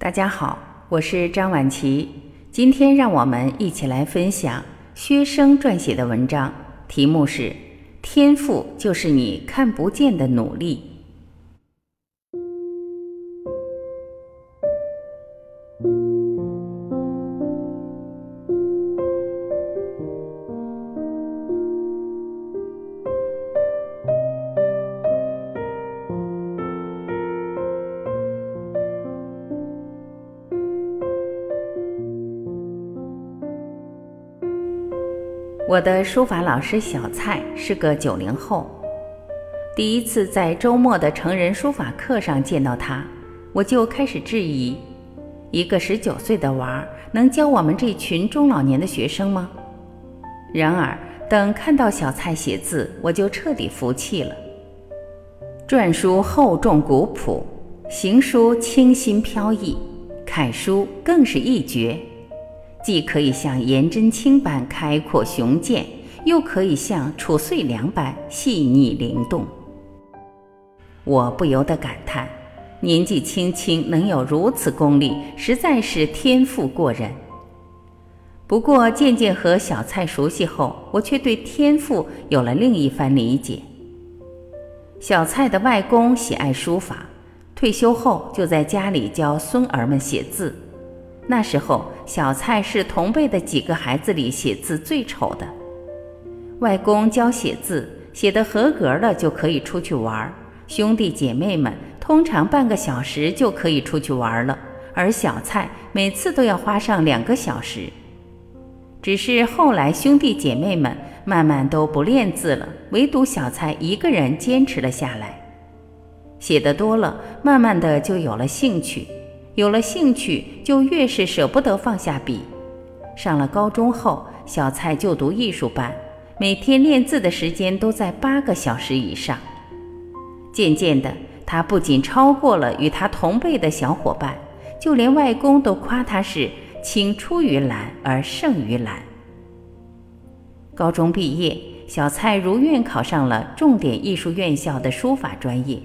大家好，我是张婉琪。今天让我们一起来分享薛生撰写的文章，题目是“天赋就是你看不见的努力”。我的书法老师小蔡是个九零后，第一次在周末的成人书法课上见到他，我就开始质疑：一个十九岁的娃儿能教我们这群中老年的学生吗？然而，等看到小蔡写字，我就彻底服气了。篆书厚重古朴，行书清新飘逸，楷书更是一绝。既可以像颜真卿般开阔雄健，又可以像褚遂良般细腻灵动。我不由得感叹：年纪轻轻能有如此功力，实在是天赋过人。不过渐渐和小蔡熟悉后，我却对天赋有了另一番理解。小蔡的外公喜爱书法，退休后就在家里教孙儿们写字。那时候，小蔡是同辈的几个孩子里写字最丑的。外公教写字，写得合格了就可以出去玩。兄弟姐妹们通常半个小时就可以出去玩了，而小蔡每次都要花上两个小时。只是后来兄弟姐妹们慢慢都不练字了，唯独小蔡一个人坚持了下来。写得多了，慢慢的就有了兴趣。有了兴趣，就越是舍不得放下笔。上了高中后，小蔡就读艺术班，每天练字的时间都在八个小时以上。渐渐的，他不仅超过了与他同辈的小伙伴，就连外公都夸他是“青出于蓝而胜于蓝”。高中毕业，小蔡如愿考上了重点艺术院校的书法专业。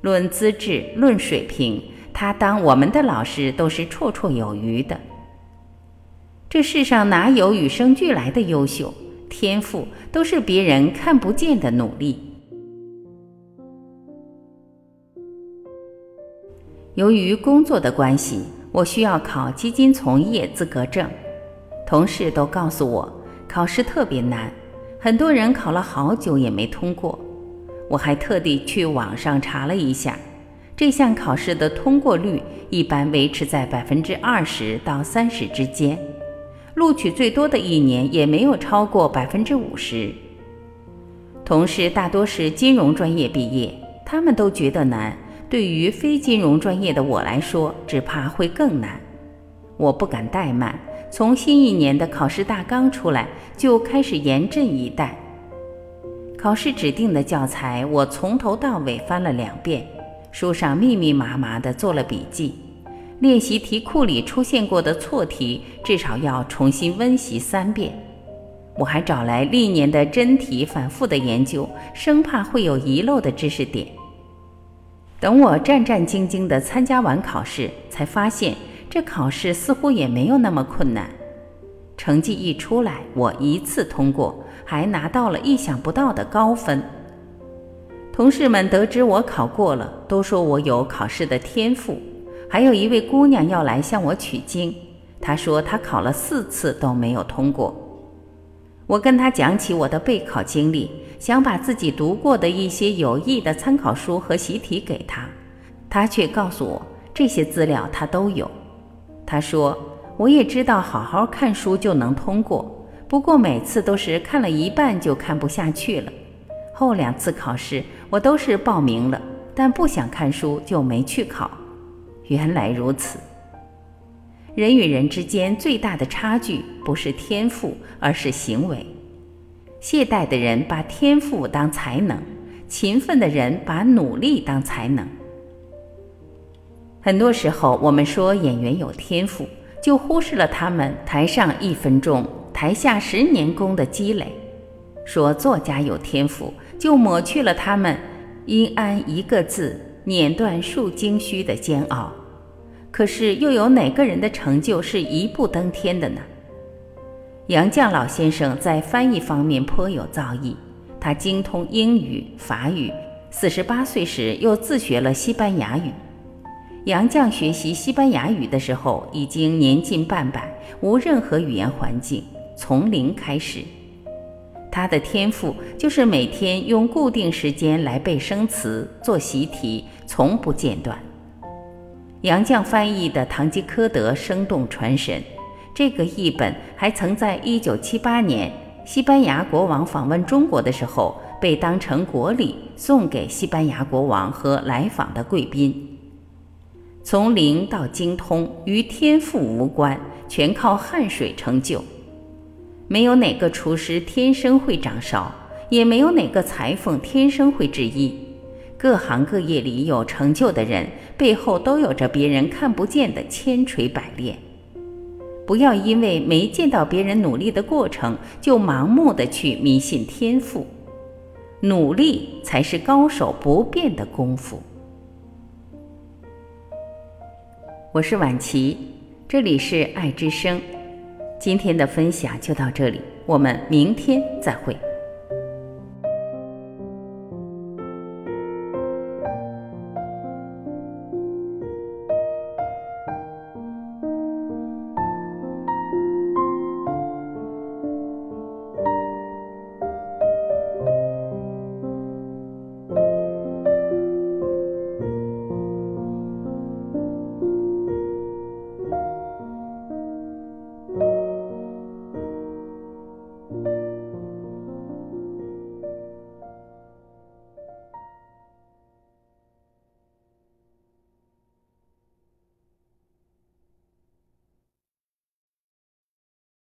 论资质，论水平。他当我们的老师都是绰绰有余的。这世上哪有与生俱来的优秀天赋，都是别人看不见的努力。由于工作的关系，我需要考基金从业资格证。同事都告诉我，考试特别难，很多人考了好久也没通过。我还特地去网上查了一下。这项考试的通过率一般维持在百分之二十到三十之间，录取最多的一年也没有超过百分之五十。同事大多是金融专业毕业，他们都觉得难。对于非金融专业的我来说，只怕会更难。我不敢怠慢，从新一年的考试大纲出来就开始严阵以待。考试指定的教材，我从头到尾翻了两遍。书上密密麻麻地做了笔记，练习题库里出现过的错题，至少要重新温习三遍。我还找来历年的真题，反复的研究，生怕会有遗漏的知识点。等我战战兢兢地参加完考试，才发现这考试似乎也没有那么困难。成绩一出来，我一次通过，还拿到了意想不到的高分。同事们得知我考过了，都说我有考试的天赋。还有一位姑娘要来向我取经，她说她考了四次都没有通过。我跟她讲起我的备考经历，想把自己读过的一些有益的参考书和习题给她，她却告诉我这些资料她都有。她说我也知道好好看书就能通过，不过每次都是看了一半就看不下去了。后两次考试。我都是报名了，但不想看书就没去考。原来如此。人与人之间最大的差距不是天赋，而是行为。懈怠的人把天赋当才能，勤奋的人把努力当才能。很多时候，我们说演员有天赋，就忽视了他们台上一分钟，台下十年功的积累；说作家有天赋。就抹去了他们因安一个字碾断数经须的煎熬，可是又有哪个人的成就是一步登天的呢？杨绛老先生在翻译方面颇有造诣，他精通英语、法语，四十八岁时又自学了西班牙语。杨绛学习西班牙语的时候已经年近半百，无任何语言环境，从零开始。他的天赋就是每天用固定时间来背生词、做习题，从不间断。杨绛翻译的《堂吉诃德》生动传神。这个译本还曾在一九七八年西班牙国王访问中国的时候被当成国礼送给西班牙国王和来访的贵宾。从零到精通与天赋无关，全靠汗水成就。没有哪个厨师天生会掌勺，也没有哪个裁缝天生会制衣。各行各业里有成就的人，背后都有着别人看不见的千锤百炼。不要因为没见到别人努力的过程，就盲目的去迷信天赋。努力才是高手不变的功夫。我是晚琪，这里是爱之声。今天的分享就到这里，我们明天再会。